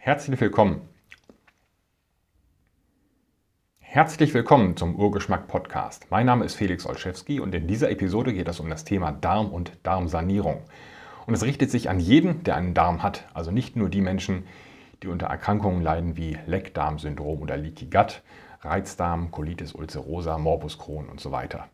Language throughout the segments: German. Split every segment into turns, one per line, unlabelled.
Herzlich willkommen. Herzlich willkommen zum Urgeschmack Podcast. Mein Name ist Felix Olszewski und in dieser Episode geht es um das Thema Darm und Darmsanierung. Und es richtet sich an jeden, der einen Darm hat, also nicht nur die Menschen, die unter Erkrankungen leiden wie Leckdarmsyndrom oder Leaky Gut, Reizdarm, Colitis ulcerosa, Morbus Crohn und so weiter.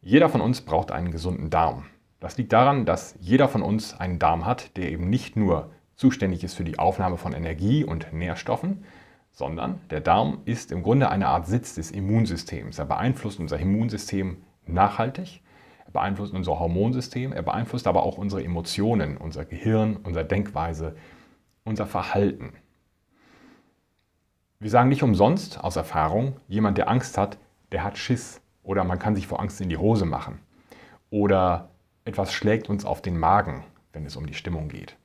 Jeder von uns braucht einen gesunden Darm. Das liegt daran, dass jeder von uns einen Darm hat, der eben nicht nur zuständig ist für die Aufnahme von Energie und Nährstoffen, sondern der Darm ist im Grunde eine Art Sitz des Immunsystems. Er beeinflusst unser Immunsystem nachhaltig, er beeinflusst unser Hormonsystem, er beeinflusst aber auch unsere Emotionen, unser Gehirn, unsere Denkweise, unser Verhalten. Wir sagen nicht umsonst aus Erfahrung, jemand, der Angst hat, der hat Schiss oder man kann sich vor Angst in die Hose machen oder etwas schlägt uns auf den Magen, wenn es um die Stimmung geht.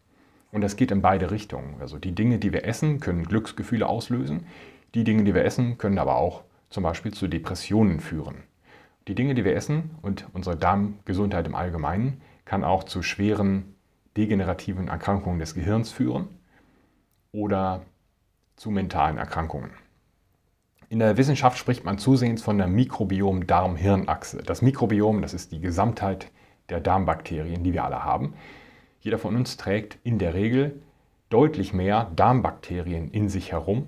Und das geht in beide Richtungen. Also die Dinge, die wir essen, können Glücksgefühle auslösen. Die Dinge, die wir essen, können aber auch zum Beispiel zu Depressionen führen. Die Dinge, die wir essen und unsere Darmgesundheit im Allgemeinen kann auch zu schweren degenerativen Erkrankungen des Gehirns führen oder zu mentalen Erkrankungen. In der Wissenschaft spricht man zusehends von der Mikrobiom-Darm-Hirn-Achse. Das Mikrobiom, das ist die Gesamtheit der Darmbakterien, die wir alle haben. Jeder von uns trägt in der Regel deutlich mehr Darmbakterien in sich herum,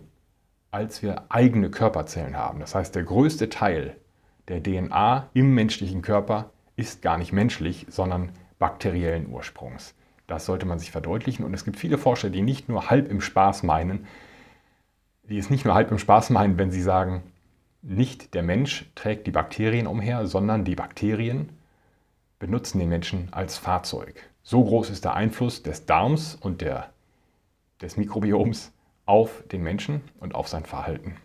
als wir eigene Körperzellen haben. Das heißt, der größte Teil der DNA im menschlichen Körper ist gar nicht menschlich, sondern bakteriellen Ursprungs. Das sollte man sich verdeutlichen. Und es gibt viele Forscher, die nicht nur halb im Spaß meinen, die es nicht nur halb im Spaß meinen, wenn sie sagen, nicht der Mensch trägt die Bakterien umher, sondern die Bakterien benutzen den Menschen als Fahrzeug. So groß ist der Einfluss des Darms und der, des Mikrobioms auf den Menschen und auf sein Verhalten.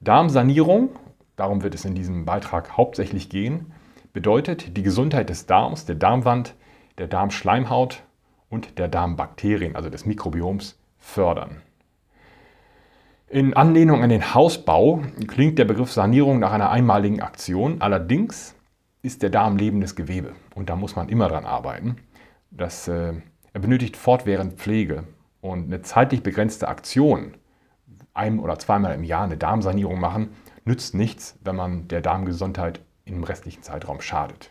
Darmsanierung, darum wird es in diesem Beitrag hauptsächlich gehen, bedeutet die Gesundheit des Darms, der Darmwand, der Darmschleimhaut und der Darmbakterien, also des Mikrobioms, fördern. In Anlehnung an den Hausbau klingt der Begriff Sanierung nach einer einmaligen Aktion, allerdings ist der Darm lebendes Gewebe und da muss man immer dran arbeiten. Das, äh, er benötigt fortwährend Pflege und eine zeitlich begrenzte Aktion, ein- oder zweimal im Jahr eine Darmsanierung machen, nützt nichts, wenn man der Darmgesundheit im restlichen Zeitraum schadet.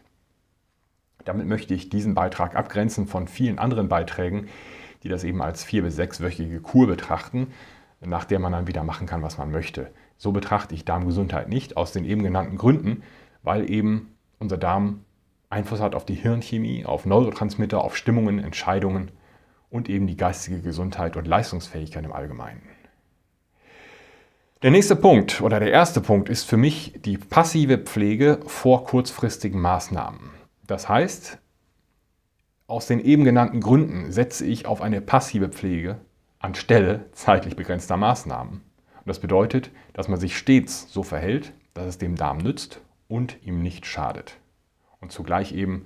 Damit möchte ich diesen Beitrag abgrenzen von vielen anderen Beiträgen, die das eben als vier- bis sechswöchige Kur betrachten, nach der man dann wieder machen kann, was man möchte. So betrachte ich Darmgesundheit nicht, aus den eben genannten Gründen, weil eben unser Darm Einfluss hat auf die Hirnchemie, auf Neurotransmitter, auf Stimmungen, Entscheidungen und eben die geistige Gesundheit und Leistungsfähigkeit im Allgemeinen. Der nächste Punkt oder der erste Punkt ist für mich die passive Pflege vor kurzfristigen Maßnahmen. Das heißt, aus den eben genannten Gründen setze ich auf eine passive Pflege anstelle zeitlich begrenzter Maßnahmen. Und das bedeutet, dass man sich stets so verhält, dass es dem Darm nützt und ihm nicht schadet und zugleich eben,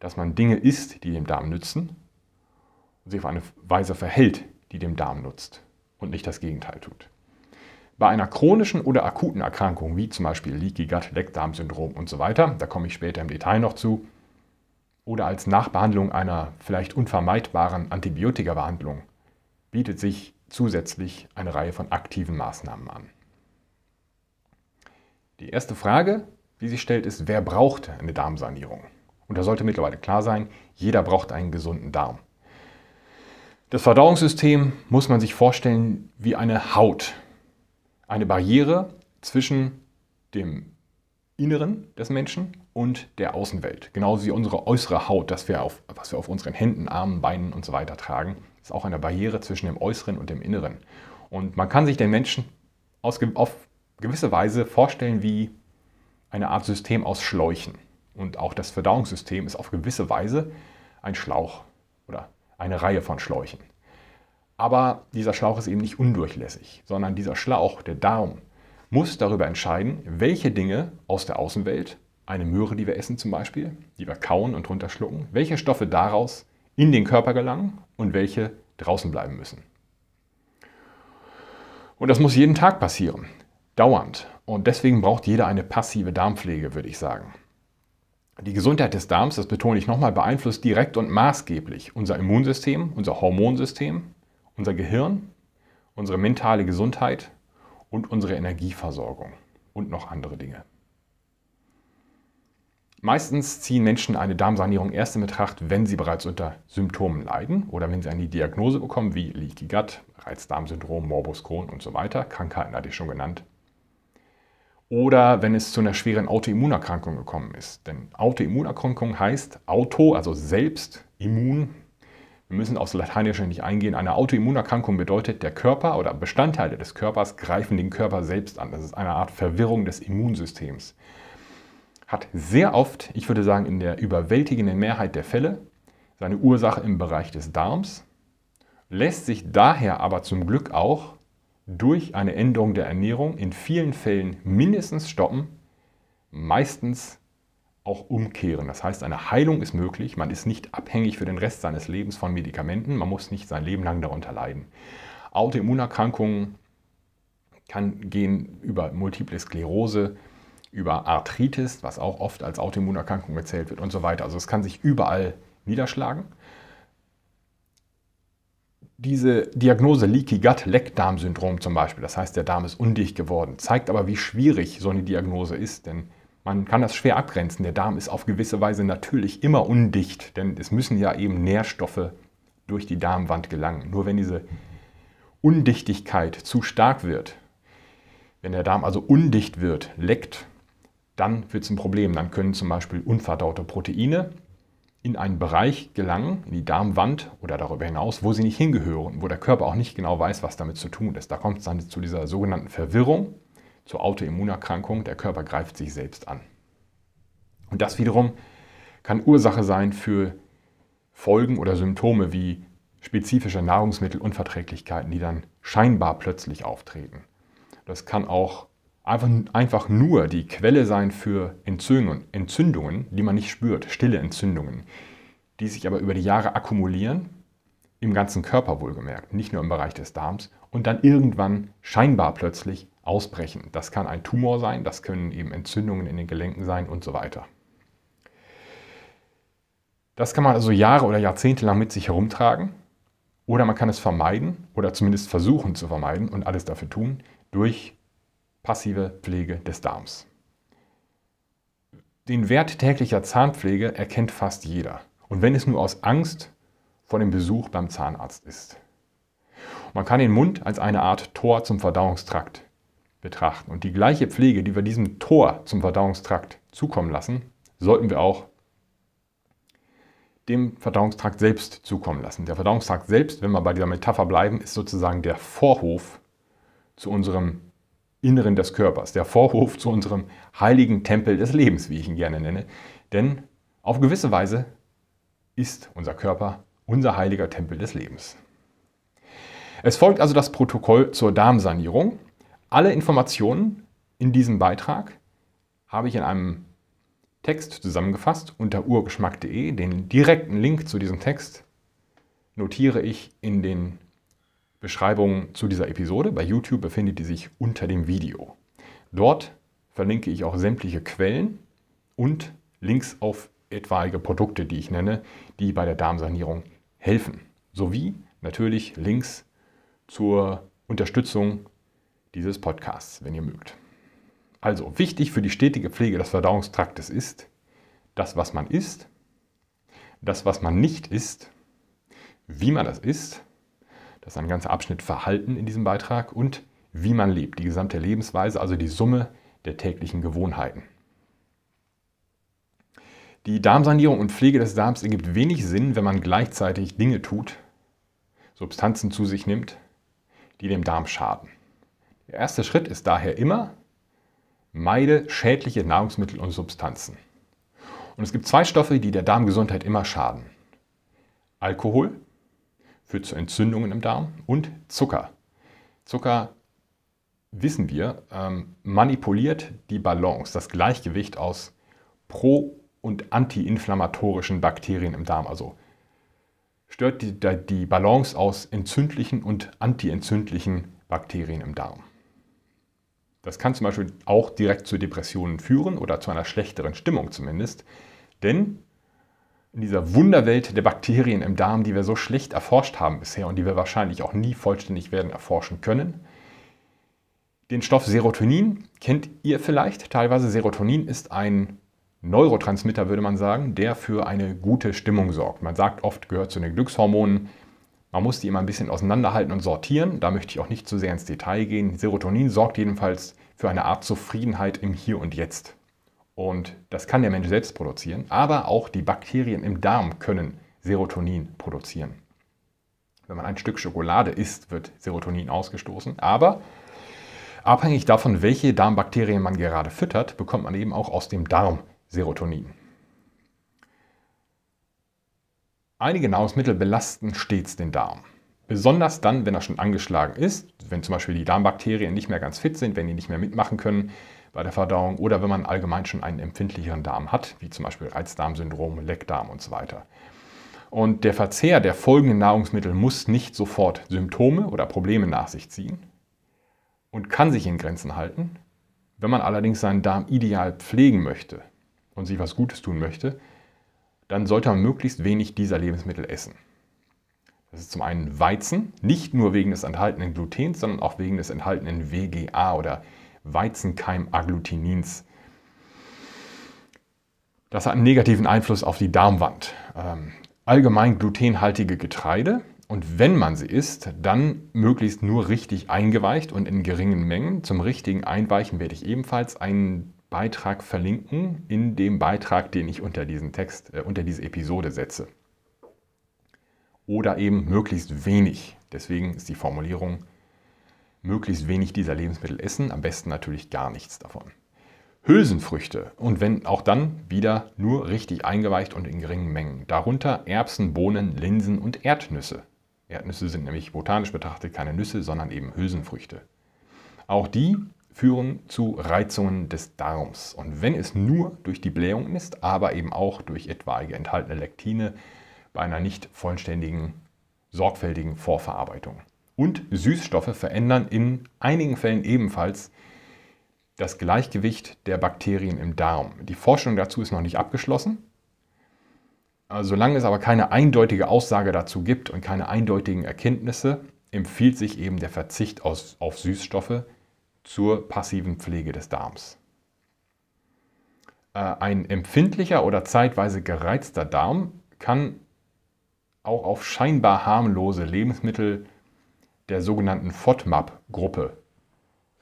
dass man Dinge isst, die dem Darm nützen und sich auf eine Weise verhält, die dem Darm nutzt und nicht das Gegenteil tut. Bei einer chronischen oder akuten Erkrankung, wie zum Beispiel Leaky Gut, Leckdarmsyndrom und so weiter, da komme ich später im Detail noch zu, oder als Nachbehandlung einer vielleicht unvermeidbaren Antibiotikabehandlung, bietet sich zusätzlich eine Reihe von aktiven Maßnahmen an. Die erste Frage, die sich stellt, ist, wer braucht eine Darmsanierung? Und da sollte mittlerweile klar sein, jeder braucht einen gesunden Darm. Das Verdauungssystem muss man sich vorstellen wie eine Haut. Eine Barriere zwischen dem Inneren des Menschen und der Außenwelt. Genauso wie unsere äußere Haut, das wir auf, was wir auf unseren Händen, Armen, Beinen und so weiter tragen, ist auch eine Barriere zwischen dem Äußeren und dem Inneren. Und man kann sich den Menschen auf gewisse Weise vorstellen wie eine Art System aus Schläuchen. Und auch das Verdauungssystem ist auf gewisse Weise ein Schlauch oder eine Reihe von Schläuchen. Aber dieser Schlauch ist eben nicht undurchlässig, sondern dieser Schlauch, der Darm, muss darüber entscheiden, welche Dinge aus der Außenwelt, eine Möhre, die wir essen zum Beispiel, die wir kauen und runterschlucken, welche Stoffe daraus in den Körper gelangen und welche draußen bleiben müssen. Und das muss jeden Tag passieren, dauernd. Und deswegen braucht jeder eine passive Darmpflege, würde ich sagen. Die Gesundheit des Darms, das betone ich nochmal, beeinflusst direkt und maßgeblich unser Immunsystem, unser Hormonsystem unser Gehirn, unsere mentale Gesundheit und unsere Energieversorgung und noch andere Dinge. Meistens ziehen Menschen eine Darmsanierung erst in Betracht, wenn sie bereits unter Symptomen leiden oder wenn sie eine Diagnose bekommen, wie Leaky Gut, Reizdarmsyndrom, Morbus Crohn und so weiter. Krankheiten hatte ich schon genannt. Oder wenn es zu einer schweren Autoimmunerkrankung gekommen ist. Denn Autoimmunerkrankung heißt Auto, also selbst, Immun. Wir müssen aufs Lateinische nicht eingehen. Eine Autoimmunerkrankung bedeutet, der Körper oder Bestandteile des Körpers greifen den Körper selbst an. Das ist eine Art Verwirrung des Immunsystems hat sehr oft, ich würde sagen in der überwältigenden Mehrheit der Fälle, seine Ursache im Bereich des Darms, lässt sich daher aber zum Glück auch durch eine Änderung der Ernährung in vielen Fällen mindestens stoppen, meistens auch umkehren. Das heißt, eine Heilung ist möglich. Man ist nicht abhängig für den Rest seines Lebens von Medikamenten. Man muss nicht sein Leben lang darunter leiden. Autoimmunerkrankungen kann gehen über Multiple Sklerose, über Arthritis, was auch oft als Autoimmunerkrankung gezählt wird und so weiter. Also es kann sich überall niederschlagen. Diese Diagnose Leaky Gut, Leckdarmsyndrom zum Beispiel, das heißt, der Darm ist undicht geworden, zeigt aber, wie schwierig so eine Diagnose ist, denn man kann das schwer abgrenzen. Der Darm ist auf gewisse Weise natürlich immer undicht, denn es müssen ja eben Nährstoffe durch die Darmwand gelangen. Nur wenn diese Undichtigkeit zu stark wird, wenn der Darm also undicht wird, leckt, dann wird es ein Problem. Dann können zum Beispiel unverdaute Proteine in einen Bereich gelangen, in die Darmwand oder darüber hinaus, wo sie nicht hingehören, wo der Körper auch nicht genau weiß, was damit zu tun ist. Da kommt es dann zu dieser sogenannten Verwirrung, zur Autoimmunerkrankung. Der Körper greift sich selbst an. Und das wiederum kann Ursache sein für Folgen oder Symptome wie spezifische Nahrungsmittelunverträglichkeiten, die dann scheinbar plötzlich auftreten. Das kann auch einfach, einfach nur die Quelle sein für Entzündungen, Entzündungen, die man nicht spürt, stille Entzündungen, die sich aber über die Jahre akkumulieren, im ganzen Körper wohlgemerkt, nicht nur im Bereich des Darms, und dann irgendwann scheinbar plötzlich ausbrechen. Das kann ein Tumor sein, das können eben Entzündungen in den Gelenken sein und so weiter. Das kann man also Jahre oder Jahrzehnte lang mit sich herumtragen oder man kann es vermeiden oder zumindest versuchen zu vermeiden und alles dafür tun durch passive Pflege des Darms. Den Wert täglicher Zahnpflege erkennt fast jeder. Und wenn es nur aus Angst vor dem Besuch beim Zahnarzt ist. Man kann den Mund als eine Art Tor zum Verdauungstrakt betrachten. Und die gleiche Pflege, die wir diesem Tor zum Verdauungstrakt zukommen lassen, sollten wir auch dem Verdauungstrakt selbst zukommen lassen. Der Verdauungstrakt selbst, wenn wir bei dieser Metapher bleiben, ist sozusagen der Vorhof zu unserem Inneren des Körpers, der Vorhof zu unserem heiligen Tempel des Lebens, wie ich ihn gerne nenne. Denn auf gewisse Weise ist unser Körper unser heiliger Tempel des Lebens. Es folgt also das Protokoll zur Darmsanierung. Alle Informationen in diesem Beitrag habe ich in einem Text zusammengefasst unter urgeschmack.de. Den direkten Link zu diesem Text notiere ich in den Beschreibung zu dieser Episode. Bei YouTube befindet die sich unter dem Video. Dort verlinke ich auch sämtliche Quellen und Links auf etwaige Produkte, die ich nenne, die bei der Darmsanierung helfen. Sowie natürlich Links zur Unterstützung dieses Podcasts, wenn ihr mögt. Also wichtig für die stetige Pflege des Verdauungstraktes ist das, was man isst, das, was man nicht isst, wie man das isst das ist ein ganzer Abschnitt Verhalten in diesem Beitrag und wie man lebt, die gesamte Lebensweise, also die Summe der täglichen Gewohnheiten. Die Darmsanierung und Pflege des Darms ergibt wenig Sinn, wenn man gleichzeitig Dinge tut, Substanzen zu sich nimmt, die dem Darm schaden. Der erste Schritt ist daher immer, meide schädliche Nahrungsmittel und Substanzen. Und es gibt zwei Stoffe, die der Darmgesundheit immer schaden. Alkohol führt zu Entzündungen im Darm und Zucker. Zucker, wissen wir, ähm, manipuliert die Balance, das Gleichgewicht aus pro- und antiinflammatorischen Bakterien im Darm. Also stört die, die Balance aus entzündlichen und antientzündlichen Bakterien im Darm. Das kann zum Beispiel auch direkt zu Depressionen führen oder zu einer schlechteren Stimmung zumindest, denn in dieser Wunderwelt der Bakterien im Darm, die wir so schlecht erforscht haben bisher und die wir wahrscheinlich auch nie vollständig werden erforschen können. Den Stoff Serotonin kennt ihr vielleicht. Teilweise Serotonin ist ein Neurotransmitter, würde man sagen, der für eine gute Stimmung sorgt. Man sagt oft, gehört zu den Glückshormonen. Man muss die immer ein bisschen auseinanderhalten und sortieren. Da möchte ich auch nicht zu sehr ins Detail gehen. Serotonin sorgt jedenfalls für eine Art Zufriedenheit im Hier und Jetzt. Und das kann der Mensch selbst produzieren, aber auch die Bakterien im Darm können Serotonin produzieren. Wenn man ein Stück Schokolade isst, wird Serotonin ausgestoßen, aber abhängig davon, welche Darmbakterien man gerade füttert, bekommt man eben auch aus dem Darm Serotonin. Einige Nahrungsmittel belasten stets den Darm. Besonders dann, wenn er schon angeschlagen ist, wenn zum Beispiel die Darmbakterien nicht mehr ganz fit sind, wenn die nicht mehr mitmachen können, bei der Verdauung oder wenn man allgemein schon einen empfindlicheren Darm hat, wie zum Beispiel Reizdarmsyndrom, Leckdarm und so weiter. Und der Verzehr der folgenden Nahrungsmittel muss nicht sofort Symptome oder Probleme nach sich ziehen und kann sich in Grenzen halten. Wenn man allerdings seinen Darm ideal pflegen möchte und sich was Gutes tun möchte, dann sollte man möglichst wenig dieser Lebensmittel essen. Das ist zum einen Weizen, nicht nur wegen des enthaltenen Glutens, sondern auch wegen des enthaltenen WGA oder Weizenkeimagglutinin. Das hat einen negativen Einfluss auf die Darmwand. Ähm, allgemein glutenhaltige Getreide und wenn man sie isst, dann möglichst nur richtig eingeweicht und in geringen Mengen. Zum richtigen Einweichen werde ich ebenfalls einen Beitrag verlinken in dem Beitrag, den ich unter diesen Text, äh, unter diese Episode setze. Oder eben möglichst wenig. Deswegen ist die Formulierung möglichst wenig dieser Lebensmittel essen, am besten natürlich gar nichts davon. Hülsenfrüchte und wenn auch dann wieder nur richtig eingeweicht und in geringen Mengen. Darunter Erbsen, Bohnen, Linsen und Erdnüsse. Erdnüsse sind nämlich botanisch betrachtet keine Nüsse, sondern eben Hülsenfrüchte. Auch die führen zu Reizungen des Darms. Und wenn es nur durch die Blähung ist, aber eben auch durch etwaige enthaltene Lektine bei einer nicht vollständigen, sorgfältigen Vorverarbeitung. Und Süßstoffe verändern in einigen Fällen ebenfalls das Gleichgewicht der Bakterien im Darm. Die Forschung dazu ist noch nicht abgeschlossen. Also, solange es aber keine eindeutige Aussage dazu gibt und keine eindeutigen Erkenntnisse, empfiehlt sich eben der Verzicht auf, Süßstoffe zur passiven Pflege des Darms. Äh, ein empfindlicher oder zeitweise gereizter Darm kann auch auf scheinbar harmlose Lebensmittel der sogenannten FODMAP-Gruppe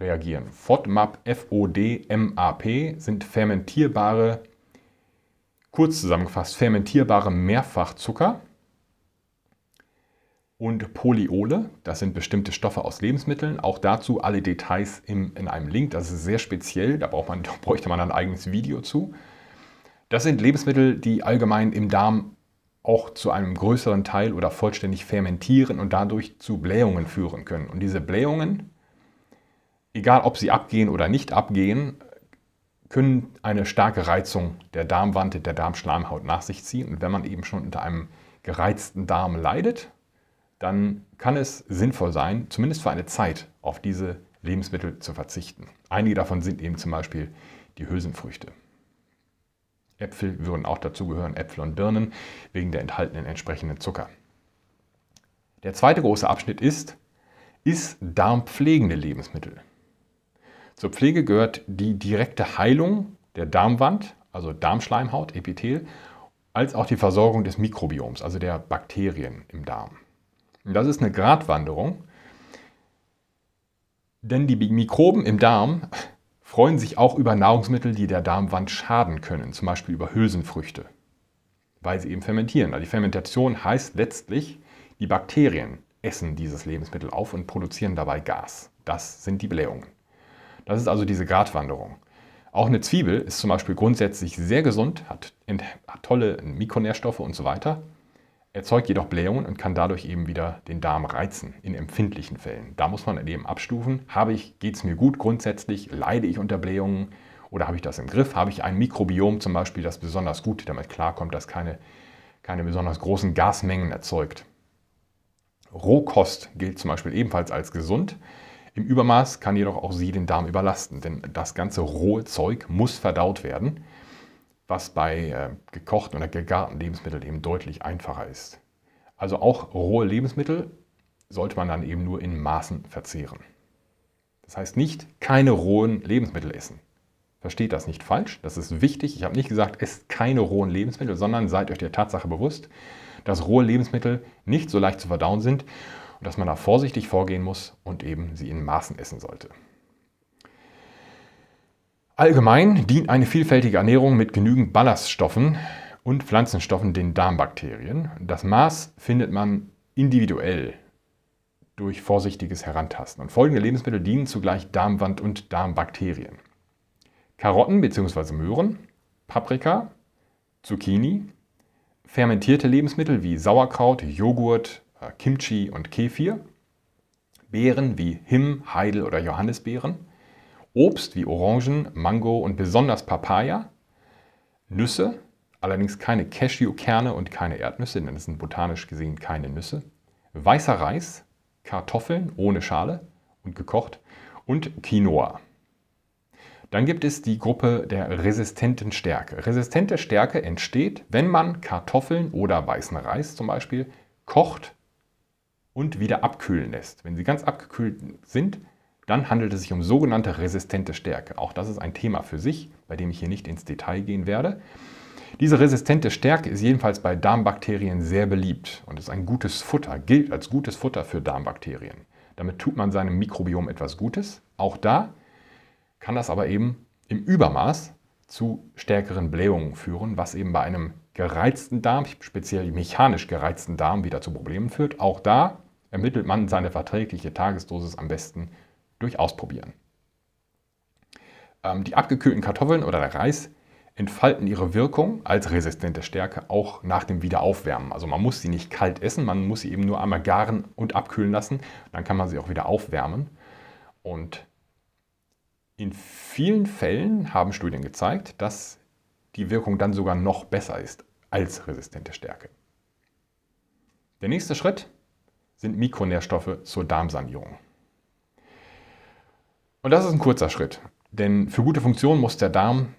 reagieren. FODMAP, F-O-D-M-A-P sind fermentierbare, kurz zusammengefasst, fermentierbare Mehrfachzucker und Polyole, das sind bestimmte Stoffe aus Lebensmitteln. Auch dazu alle Details im, in einem Link, das ist sehr speziell, da braucht man, bräuchte man ein eigenes Video zu. Das sind Lebensmittel, die allgemein im Darm auch zu einem größeren Teil oder vollständig fermentieren und dadurch zu Blähungen führen können. Und diese Blähungen, egal ob sie abgehen oder nicht abgehen, können eine starke Reizung der Darmwand, der Darmschleimhaut nach sich ziehen. Und wenn man eben schon unter einem gereizten Darm leidet, dann kann es sinnvoll sein, zumindest für eine Zeit, auf diese Lebensmittel zu verzichten. Einige davon sind eben zum Beispiel die Hülsenfrüchte. Äpfel würden auch dazu gehören, Äpfel und Birnen, wegen der enthaltenen entsprechenden Zucker. Der zweite große Abschnitt ist, ist darmpflegende Lebensmittel. Zur Pflege gehört die direkte Heilung der Darmwand, also Darmschleimhaut, Epithel, als auch die Versorgung des Mikrobioms, also der Bakterien im Darm. Und das ist eine Gratwanderung, denn die Mikroben im Darm freuen sich auch über Nahrungsmittel, die der Darmwand schaden können, zum Beispiel über Hülsenfrüchte, weil sie eben fermentieren. Also die Fermentation heißt letztlich, die Bakterien essen dieses Lebensmittel auf und produzieren dabei Gas. Das sind die Blähungen. Das ist also diese Gratwanderung. Auch eine Zwiebel ist zum Beispiel grundsätzlich sehr gesund, hat, hat tolle Mikronährstoffe und so weiter erzeugt jedoch Blähungen und kann dadurch eben wieder den Darm reizen in empfindlichen Fällen. Da muss man eben abstufen. Habe ich, geht es mir gut grundsätzlich? Leide ich unter Blähungen? Oder habe ich das im Griff? Habe ich ein Mikrobiom zum Beispiel, das besonders gut damit klarkommt, das keine, keine besonders großen Gasmengen erzeugt? Rohkost gilt zum Beispiel ebenfalls als gesund. Im Übermaß kann jedoch auch sie den Darm überlasten, denn das ganze rohe Zeug muss verdaut werden was bei äh, gekochten oder gegarten Lebensmitteln eben deutlich einfacher ist. Also auch rohe Lebensmittel sollte man dann eben nur in Maßen verzehren. Das heißt nicht keine rohen Lebensmittel essen. Versteht das nicht falsch, das ist wichtig. Ich habe nicht gesagt, esst keine rohen Lebensmittel, sondern seid euch der Tatsache bewusst, dass rohe Lebensmittel nicht so leicht zu verdauen sind und dass man da vorsichtig vorgehen muss und eben sie in Maßen essen sollte. Allgemein dient eine vielfältige Ernährung mit genügend Ballaststoffen und Pflanzenstoffen den Darmbakterien. Das Maß findet man individuell durch vorsichtiges Herantasten. Und folgende Lebensmittel dienen zugleich Darmwand und Darmbakterien. Karotten bzw. Möhren, Paprika, Zucchini, fermentierte Lebensmittel wie Sauerkraut, Joghurt, äh, Kimchi und Kefir, Beeren wie Him, Heidel oder Johannisbeeren, Obst wie Orangen, Mango und besonders Papaya, Nüsse, allerdings keine Cashewkerne und keine Erdnüsse, denn das sind botanisch gesehen keine Nüsse, weißer Reis, Kartoffeln ohne Schale und gekocht und Quinoa. Dann gibt es die Gruppe der resistenten Stärke. Resistente Stärke entsteht, wenn man Kartoffeln oder weißen Reis zum Beispiel kocht und wieder abkühlen lässt. Wenn sie ganz abgekühlt sind, dann handelt es sich um sogenannte resistente Stärke. Auch das ist ein Thema für sich, bei dem ich hier nicht ins Detail gehen werde. Diese resistente Stärke ist jedenfalls bei Darmbakterien sehr beliebt und ist ein gutes Futter, gilt als gutes Futter für Darmbakterien. Damit tut man seinem Mikrobiom etwas Gutes. Auch da kann das aber eben im Übermaß zu stärkeren Blähungen führen, was eben bei einem gereizten Darm, speziell mechanisch gereizten Darm, wieder zu Problemen führt. Auch da ermittelt man seine verträgliche Tagesdosis am besten durch Ausprobieren. Ähm, die abgekühlten Kartoffeln oder der Reis entfalten ihre Wirkung als resistente Stärke auch nach dem Wiederaufwärmen. Also man muss sie nicht kalt essen, man muss sie eben nur einmal garen und abkühlen lassen. Dann kann man sie auch wieder aufwärmen. Und in vielen Fällen haben Studien gezeigt, dass die Wirkung dann sogar noch besser ist als resistente Stärke. Der nächste Schritt sind Mikronährstoffe zur Darmsanierung. Und das ist ein kurzer Schritt, denn für gute Funktion muss der Darm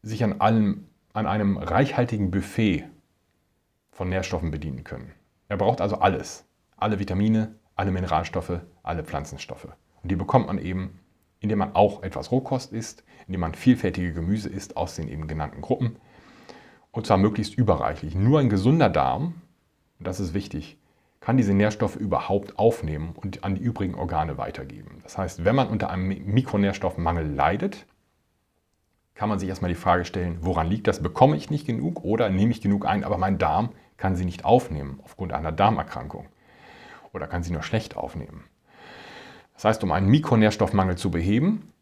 sich an, allem, an einem reichhaltigen Buffet von Nährstoffen bedienen können. Er braucht also alles, alle Vitamine, alle Mineralstoffe, alle Pflanzenstoffe. Und die bekommt man eben, indem man auch etwas Rohkost isst, indem man vielfältige Gemüse isst aus den eben genannten Gruppen. Und zwar möglichst überreichlich. Nur ein gesunder Darm, und das ist wichtig, kann diese Nährstoffe überhaupt aufnehmen und an die übrigen Organe weitergeben. Das heißt, wenn man unter einem Mikronährstoffmangel leidet, kann man sich erstmal die Frage stellen, woran liegt das? Bekomme ich nicht genug oder nehme ich genug ein, aber mein Darm kann sie nicht aufnehmen aufgrund einer Darmerkrankung oder kann sie nur schlecht aufnehmen. Das heißt, um einen Mikronährstoffmangel zu beheben,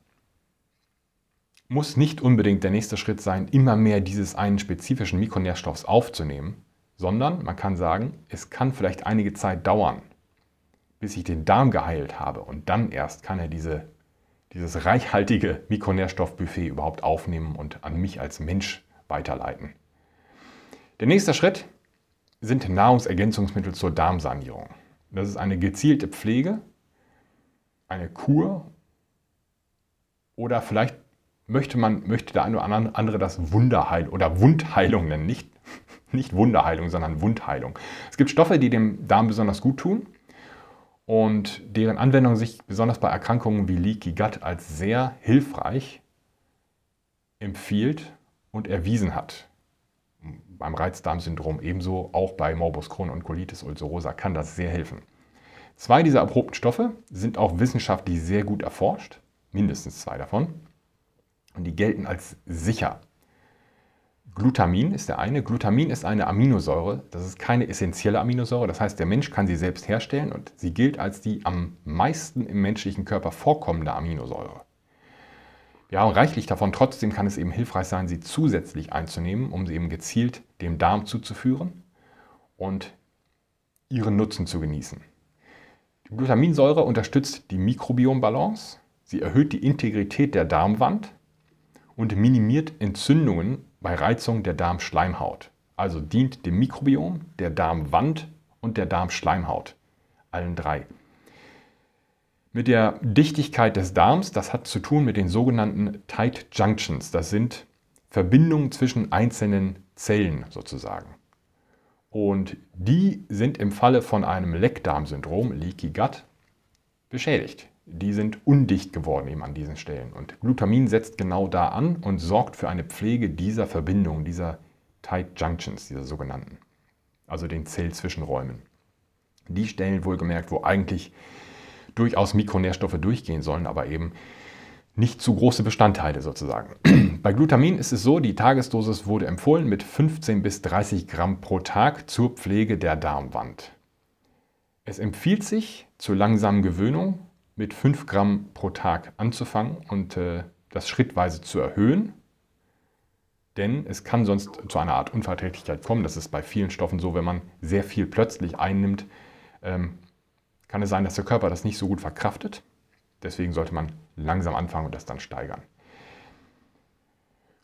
muss nicht unbedingt der nächste Schritt sein, immer mehr dieses einen spezifischen Mikronährstoffs aufzunehmen, sondern man kann sagen, es kann vielleicht einige Zeit dauern, bis ich den Darm geheilt habe und dann erst kann er diese, dieses reichhaltige Mikronährstoffbuffet überhaupt aufnehmen und an mich als Mensch weiterleiten. Der nächste Schritt sind Nahrungsergänzungsmittel zur Darmsanierung. Das ist eine gezielte Pflege, eine Kur oder vielleicht möchte man möchte der eine oder andere das Wunderheil oder Wundheilung nennen, nicht nicht Wunderheilung, sondern Wundheilung. Es gibt Stoffe, die dem Darm besonders gut tun und deren Anwendung sich besonders bei Erkrankungen wie Leaky Gut als sehr hilfreich empfiehlt und erwiesen hat. Beim Reizdarmsyndrom ebenso, auch bei Morbus Crohn und Colitis ulcerosa kann das sehr helfen. Zwei dieser erprobten Stoffe sind auch wissenschaftlich sehr gut erforscht, mindestens zwei davon, und die gelten als sicher Glutamin ist der eine. Glutamin ist eine Aminosäure. Das ist keine essentielle Aminosäure. Das heißt, der Mensch kann sie selbst herstellen und sie gilt als die am meisten im menschlichen Körper vorkommende Aminosäure. Wir haben reichlich davon. Trotzdem kann es eben hilfreich sein, sie zusätzlich einzunehmen, um sie eben gezielt dem Darm zuzuführen und ihren Nutzen zu genießen. Die Glutaminsäure unterstützt die Mikrobiombalance. Sie erhöht die Integrität der Darmwand und minimiert Entzündungen bei Reizung der Darmschleimhaut. Also dient dem Mikrobiom, der Darmwand und der Darmschleimhaut. Allen drei. Mit der Dichtigkeit des Darms, das hat zu tun mit den sogenannten Tight Junctions. Das sind Verbindungen zwischen einzelnen Zellen sozusagen. Und die sind im Falle von einem Leckdarmsyndrom, Leaky Gut, beschädigt. Die sind undicht geworden eben an diesen Stellen. Und Glutamin setzt genau da an und sorgt für eine Pflege dieser Verbindungen, dieser Tight Junctions, dieser sogenannten, also den Zellzwischenräumen. Die Stellen wohlgemerkt, wo eigentlich durchaus Mikronährstoffe durchgehen sollen, aber eben nicht zu große Bestandteile sozusagen. Bei Glutamin ist es so, die Tagesdosis wurde empfohlen mit 15 bis 30 Gramm pro Tag zur Pflege der Darmwand. Es empfiehlt sich zur langsamen Gewöhnung mit 5 Gramm pro Tag anzufangen und äh, das schrittweise zu erhöhen, denn es kann sonst zu einer Art Unverträglichkeit kommen. Das ist bei vielen Stoffen so, wenn man sehr viel plötzlich einnimmt, ähm, kann es sein, dass der Körper das nicht so gut verkraftet. Deswegen sollte man langsam anfangen und das dann steigern.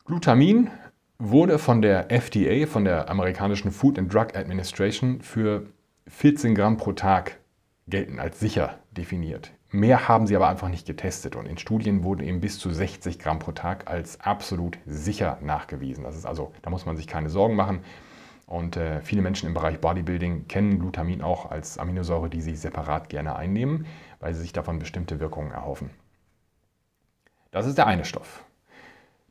Glutamin wurde von der FDA, von der amerikanischen Food and Drug Administration, für 14 Gramm pro Tag gelten als sicher definiert. Mehr haben sie aber einfach nicht getestet und in Studien wurden eben bis zu 60 Gramm pro Tag als absolut sicher nachgewiesen. Das ist also, da muss man sich keine Sorgen machen. Und äh, viele Menschen im Bereich Bodybuilding kennen Glutamin auch als Aminosäure, die sie separat gerne einnehmen, weil sie sich davon bestimmte Wirkungen erhoffen. Das ist der eine Stoff.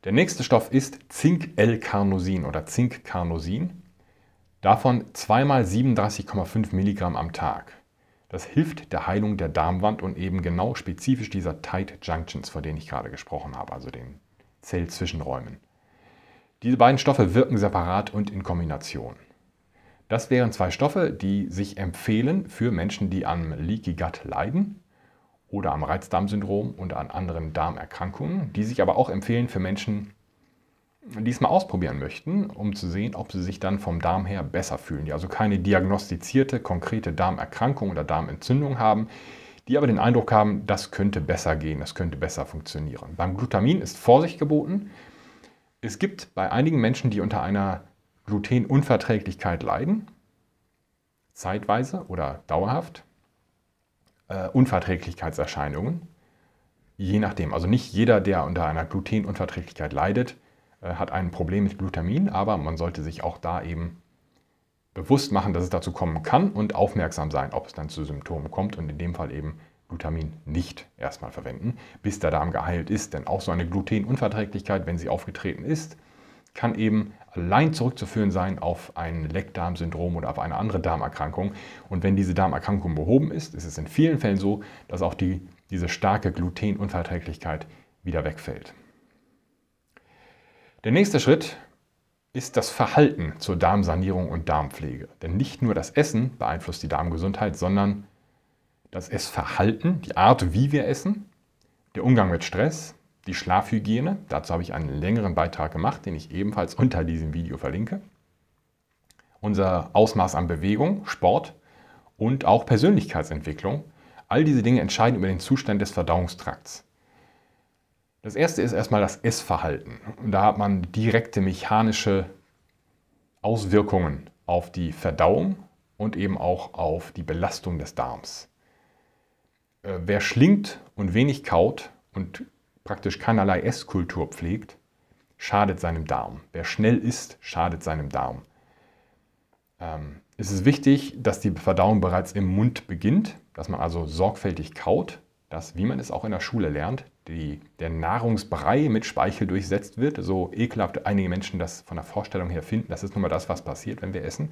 Der nächste Stoff ist Zink-L-Carnosin oder Zink-Carnosin. Davon zweimal 37,5 Milligramm am Tag. Das hilft der Heilung der Darmwand und eben genau spezifisch dieser Tight Junctions, von denen ich gerade gesprochen habe, also den Zellzwischenräumen. Diese beiden Stoffe wirken separat und in Kombination. Das wären zwei Stoffe, die sich empfehlen für Menschen, die am Leaky Gut leiden oder am Reizdarmsyndrom und an anderen Darmerkrankungen, die sich aber auch empfehlen für Menschen, die es mal ausprobieren möchten, um zu sehen, ob sie sich dann vom Darm her besser fühlen, die also keine diagnostizierte, konkrete Darmerkrankung oder Darmentzündung haben, die aber den Eindruck haben, das könnte besser gehen, das könnte besser funktionieren. Beim Glutamin ist Vorsicht geboten, es gibt bei einigen Menschen, die unter einer Glutenunverträglichkeit leiden, zeitweise oder dauerhaft, äh, Unverträglichkeitserscheinungen. Je nachdem. Also nicht jeder, der unter einer Glutenunverträglichkeit leidet, hat ein Problem mit Glutamin, aber man sollte sich auch da eben bewusst machen, dass es dazu kommen kann und aufmerksam sein, ob es dann zu Symptomen kommt und in dem Fall eben Glutamin nicht erstmal verwenden, bis der Darm geheilt ist. Denn auch so eine Glutenunverträglichkeit, wenn sie aufgetreten ist, kann eben allein zurückzuführen sein auf ein Leckdarmsyndrom oder auf eine andere Darmerkrankung. Und wenn diese Darmerkrankung behoben ist, ist es in vielen Fällen so, dass auch die, diese starke Glutenunverträglichkeit wieder wegfällt. Der nächste Schritt ist das Verhalten zur Darmsanierung und Darmpflege. Denn nicht nur das Essen beeinflusst die Darmgesundheit, sondern das Essverhalten, die Art, wie wir essen, der Umgang mit Stress, die Schlafhygiene. Dazu habe ich einen längeren Beitrag gemacht, den ich ebenfalls unter diesem Video verlinke. Unser Ausmaß an Bewegung, Sport und auch Persönlichkeitsentwicklung. All diese Dinge entscheiden über den Zustand des Verdauungstrakts. Das erste ist erstmal das Essverhalten. Da hat man direkte mechanische Auswirkungen auf die Verdauung und eben auch auf die Belastung des Darms. Äh, wer schlingt und wenig kaut und praktisch keinerlei Esskultur pflegt, schadet seinem Darm. Wer schnell isst, schadet seinem Darm. Ähm, es ist wichtig, dass die Verdauung bereits im Mund beginnt, dass man also sorgfältig kaut, dass, wie man es auch in der Schule lernt, die, der Nahrungsbrei mit Speichel durchsetzt wird. So ekelhaft einige Menschen das von der Vorstellung her finden. Das ist nun mal das, was passiert, wenn wir essen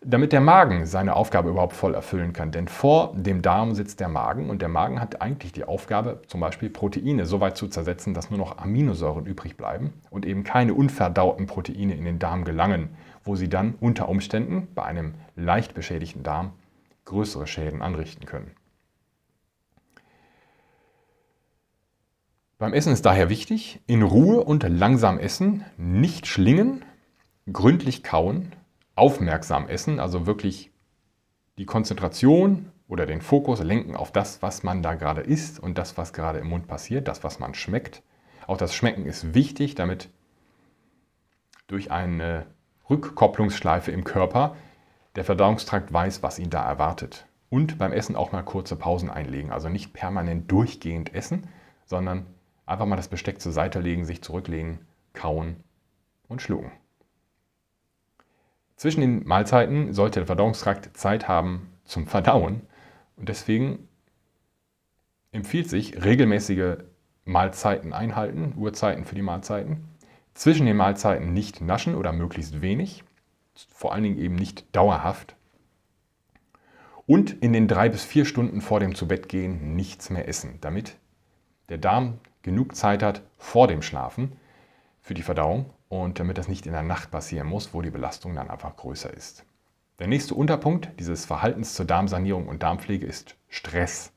damit der Magen seine Aufgabe überhaupt voll erfüllen kann. Denn vor dem Darm sitzt der Magen und der Magen hat eigentlich die Aufgabe, zum Beispiel Proteine so weit zu zersetzen, dass nur noch Aminosäuren übrig bleiben und eben keine unverdauten Proteine in den Darm gelangen, wo sie dann unter Umständen bei einem leicht beschädigten Darm größere Schäden anrichten können. Beim Essen ist daher wichtig, in Ruhe und langsam essen, nicht schlingen, gründlich kauen, aufmerksam essen, also wirklich die Konzentration oder den Fokus lenken auf das, was man da gerade isst und das, was gerade im Mund passiert, das, was man schmeckt. Auch das Schmecken ist wichtig, damit durch eine Rückkopplungsschleife im Körper der Verdauungstrakt weiß, was ihn da erwartet. Und beim Essen auch mal kurze Pausen einlegen. Also nicht permanent durchgehend essen, sondern einfach mal das Besteck zur Seite legen, sich zurücklegen, kauen und schlucken. Zwischen den Mahlzeiten sollte der Verdauungstrakt Zeit haben zum Verdauen und deswegen empfiehlt sich regelmäßige Mahlzeiten einhalten, Uhrzeiten für die Mahlzeiten. Zwischen den Mahlzeiten nicht naschen oder möglichst wenig, vor allen Dingen eben nicht dauerhaft. Und in den drei bis vier Stunden vor dem Zubettgehen nichts mehr essen, damit der Darm genug Zeit hat vor dem Schlafen für die Verdauung und damit das nicht in der Nacht passieren muss, wo die Belastung dann einfach größer ist. Der nächste Unterpunkt dieses Verhaltens zur Darmsanierung und Darmpflege ist Stress.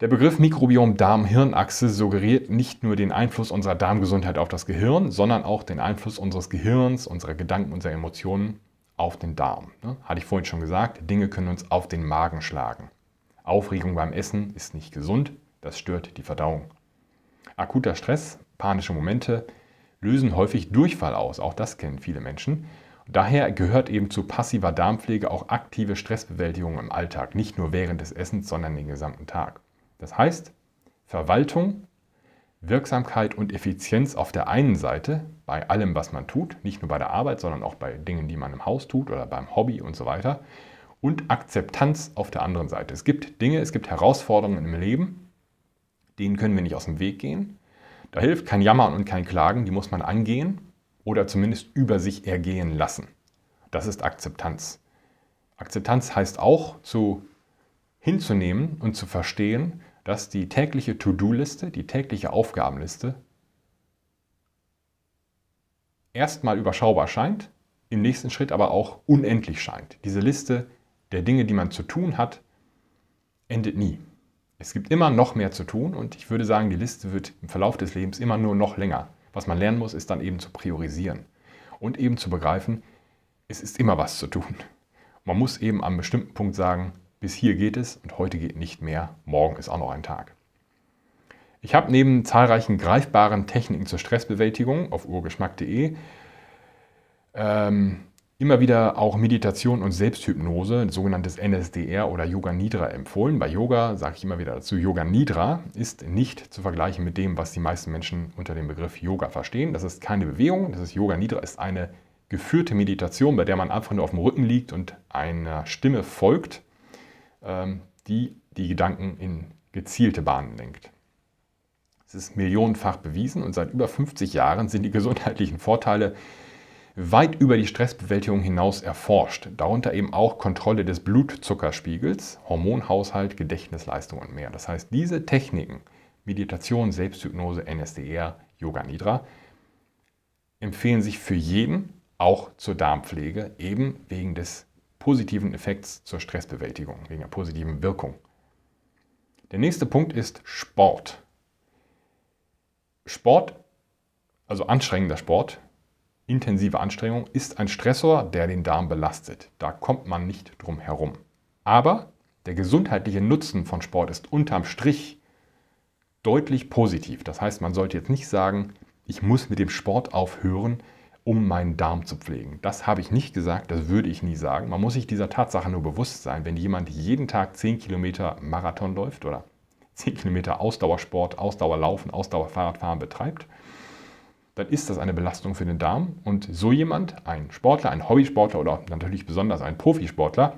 Der Begriff Mikrobiom-Darm-Hirnachse suggeriert nicht nur den Einfluss unserer Darmgesundheit auf das Gehirn, sondern auch den Einfluss unseres Gehirns, unserer Gedanken, unserer Emotionen auf den Darm. Ne? Hatte ich vorhin schon gesagt, Dinge können uns auf den Magen schlagen. Aufregung beim Essen ist nicht gesund, das stört die Verdauung. Akuter Stress, panische Momente lösen häufig Durchfall aus, auch das kennen viele Menschen. Daher gehört eben zu passiver Darmpflege auch aktive Stressbewältigung im Alltag, nicht nur während des Essens, sondern den gesamten Tag. Das heißt, Verwaltung, Wirksamkeit und Effizienz auf der einen Seite bei allem, was man tut, nicht nur bei der Arbeit, sondern auch bei Dingen, die man im Haus tut oder beim Hobby und so weiter. Und Akzeptanz auf der anderen Seite. Es gibt Dinge, es gibt Herausforderungen im Leben, denen können wir nicht aus dem Weg gehen. Da hilft kein Jammern und kein Klagen, die muss man angehen oder zumindest über sich ergehen lassen. Das ist Akzeptanz. Akzeptanz heißt auch zu hinzunehmen und zu verstehen, dass die tägliche To-Do-Liste, die tägliche Aufgabenliste erstmal überschaubar scheint, im nächsten Schritt aber auch unendlich scheint. Diese Liste der Dinge, die man zu tun hat, endet nie. Es gibt immer noch mehr zu tun und ich würde sagen, die Liste wird im Verlauf des Lebens immer nur noch länger. Was man lernen muss, ist dann eben zu priorisieren und eben zu begreifen, es ist immer was zu tun. Man muss eben am bestimmten Punkt sagen, bis hier geht es und heute geht nicht mehr, morgen ist auch noch ein Tag. Ich habe neben zahlreichen greifbaren Techniken zur Stressbewältigung auf urgeschmack.de ähm, immer wieder auch Meditation und Selbsthypnose, sogenanntes NSDR oder Yoga Nidra empfohlen. Bei Yoga sage ich immer wieder dazu, Yoga Nidra ist nicht zu vergleichen mit dem, was die meisten Menschen unter dem Begriff Yoga verstehen. Das ist keine Bewegung, das ist Yoga Nidra ist eine geführte Meditation, bei der man einfach nur auf dem Rücken liegt und einer Stimme folgt ähm, die die Gedanken in gezielte Bahnen lenkt. Es ist millionenfach bewiesen und seit über 50 Jahren sind die gesundheitlichen Vorteile weit über die Stressbewältigung hinaus erforscht, darunter eben auch Kontrolle des Blutzuckerspiegels, Hormonhaushalt, Gedächtnisleistung und mehr. Das heißt, diese Techniken, Meditation, Selbsthypnose, NSDR, Yoga Nidra, empfehlen sich für jeden, auch zur Darmpflege, eben wegen des positiven Effekts zur Stressbewältigung, wegen der positiven Wirkung. Der nächste Punkt ist Sport. Sport, also anstrengender Sport, intensive Anstrengung, ist ein Stressor, der den Darm belastet. Da kommt man nicht drum herum. Aber der gesundheitliche Nutzen von Sport ist unterm Strich deutlich positiv. Das heißt, man sollte jetzt nicht sagen, ich muss mit dem Sport aufhören, um meinen Darm zu pflegen. Das habe ich nicht gesagt, das würde ich nie sagen. Man muss sich dieser Tatsache nur bewusst sein, wenn jemand jeden Tag 10 Kilometer Marathon läuft oder 10 Kilometer Ausdauersport, Ausdauerlaufen, Ausdauerfahrradfahren betreibt, dann ist das eine Belastung für den Darm. Und so jemand, ein Sportler, ein Hobbysportler oder natürlich besonders ein Profisportler,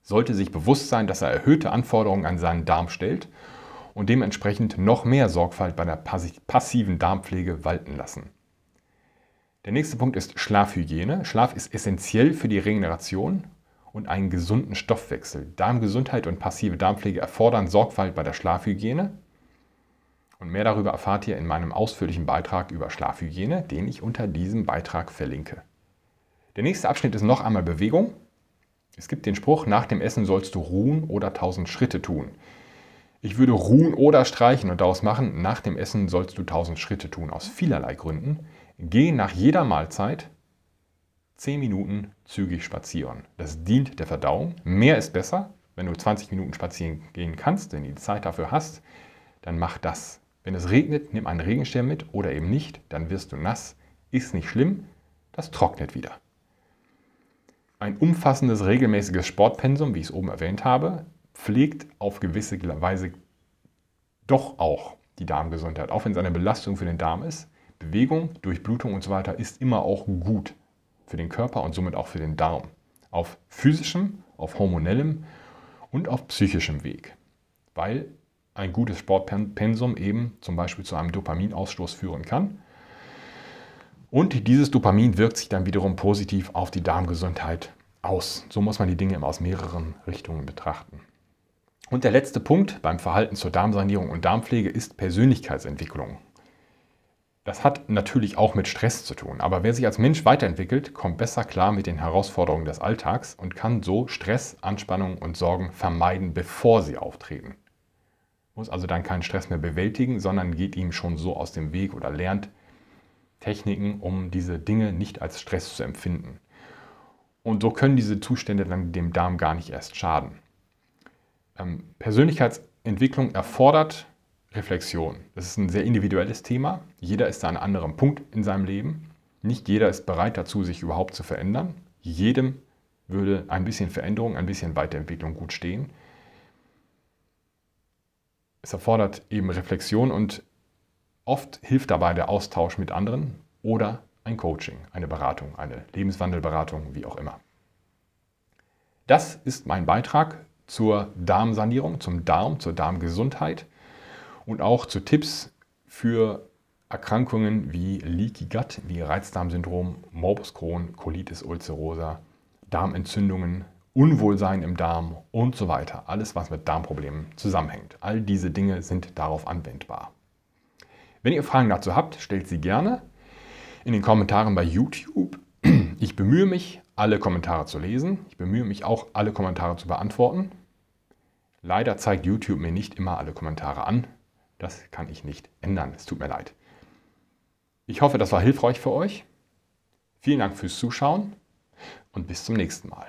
sollte sich bewusst sein, dass er erhöhte Anforderungen an seinen Darm stellt und dementsprechend noch mehr Sorgfalt bei der passiven Darmpflege walten lassen. Der nächste Punkt ist Schlafhygiene. Schlaf ist essentiell für die Regeneration und einen gesunden Stoffwechsel. Darmgesundheit und passive Darmpflege erfordern Sorgfalt bei der Schlafhygiene. Und mehr darüber erfahrt ihr in meinem ausführlichen Beitrag über Schlafhygiene, den ich unter diesem Beitrag verlinke. Der nächste Abschnitt ist noch einmal Bewegung. Es gibt den Spruch, nach dem Essen sollst du ruhen oder tausend Schritte tun. Ich würde ruhen oder streichen und daraus machen, nach dem Essen sollst du tausend Schritte tun, aus vielerlei Gründen. Geh nach jeder Mahlzeit 10 Minuten zügig spazieren. Das dient der Verdauung. Mehr ist besser. Wenn du 20 Minuten spazieren gehen kannst, wenn du die Zeit dafür hast, dann mach das. Wenn es regnet, nimm einen Regenschirm mit oder eben nicht, dann wirst du nass. Ist nicht schlimm, das trocknet wieder. Ein umfassendes, regelmäßiges Sportpensum, wie ich es oben erwähnt habe, pflegt auf gewisse Weise doch auch die Darmgesundheit. Auch wenn es eine Belastung für den Darm ist, Bewegung, Durchblutung und so weiter ist immer auch gut für den Körper und somit auch für den Darm. Auf physischem, auf hormonellem und auf psychischem Weg. Weil ein gutes Sportpensum eben zum Beispiel zu einem Dopaminausstoß führen kann. Und dieses Dopamin wirkt sich dann wiederum positiv auf die Darmgesundheit aus. So muss man die Dinge aus mehreren Richtungen betrachten. Und der letzte Punkt beim Verhalten zur Darmsanierung und Darmpflege ist Persönlichkeitsentwicklung. Das hat natürlich auch mit Stress zu tun, aber wer sich als Mensch weiterentwickelt, kommt besser klar mit den Herausforderungen des Alltags und kann so Stress, Anspannung und Sorgen vermeiden, bevor sie auftreten. Muss also dann keinen Stress mehr bewältigen, sondern geht ihm schon so aus dem Weg oder lernt Techniken, um diese Dinge nicht als Stress zu empfinden. Und so können diese Zustände dann dem Darm gar nicht erst schaden. Ähm, Persönlichkeitsentwicklung erfordert Reflexion. Das ist ein sehr individuelles Thema. Jeder ist an einem anderen Punkt in seinem Leben. Nicht jeder ist bereit dazu, sich überhaupt zu verändern. Jedem würde ein bisschen Veränderung, ein bisschen Weiterentwicklung gut stehen. Es erfordert eben Reflexion und oft hilft dabei der Austausch mit anderen oder ein Coaching, eine Beratung, eine Lebenswandelberatung, wie auch immer. Das ist mein Beitrag zur Darmsanierung, zum Darm, zur Darmgesundheit und auch zu Tipps für Erkrankungen wie Leaky Gut, wie Reizdarmsyndrom, Morbus Crohn, Colitis ulcerosa, Darmentzündungen, Unwohlsein im Darm und so weiter. Alles, was mit Darmproblemen zusammenhängt. All diese Dinge sind darauf anwendbar. Wenn ihr Fragen dazu habt, stellt sie gerne in den Kommentaren bei YouTube. Ich bemühe mich, alle Kommentare zu lesen. Ich bemühe mich auch, alle Kommentare zu beantworten. Leider zeigt YouTube mir nicht immer alle Kommentare an. Das kann ich nicht ändern. Es tut mir leid. Ich hoffe, das war hilfreich für euch. Vielen Dank fürs Zuschauen und bis zum nächsten Mal.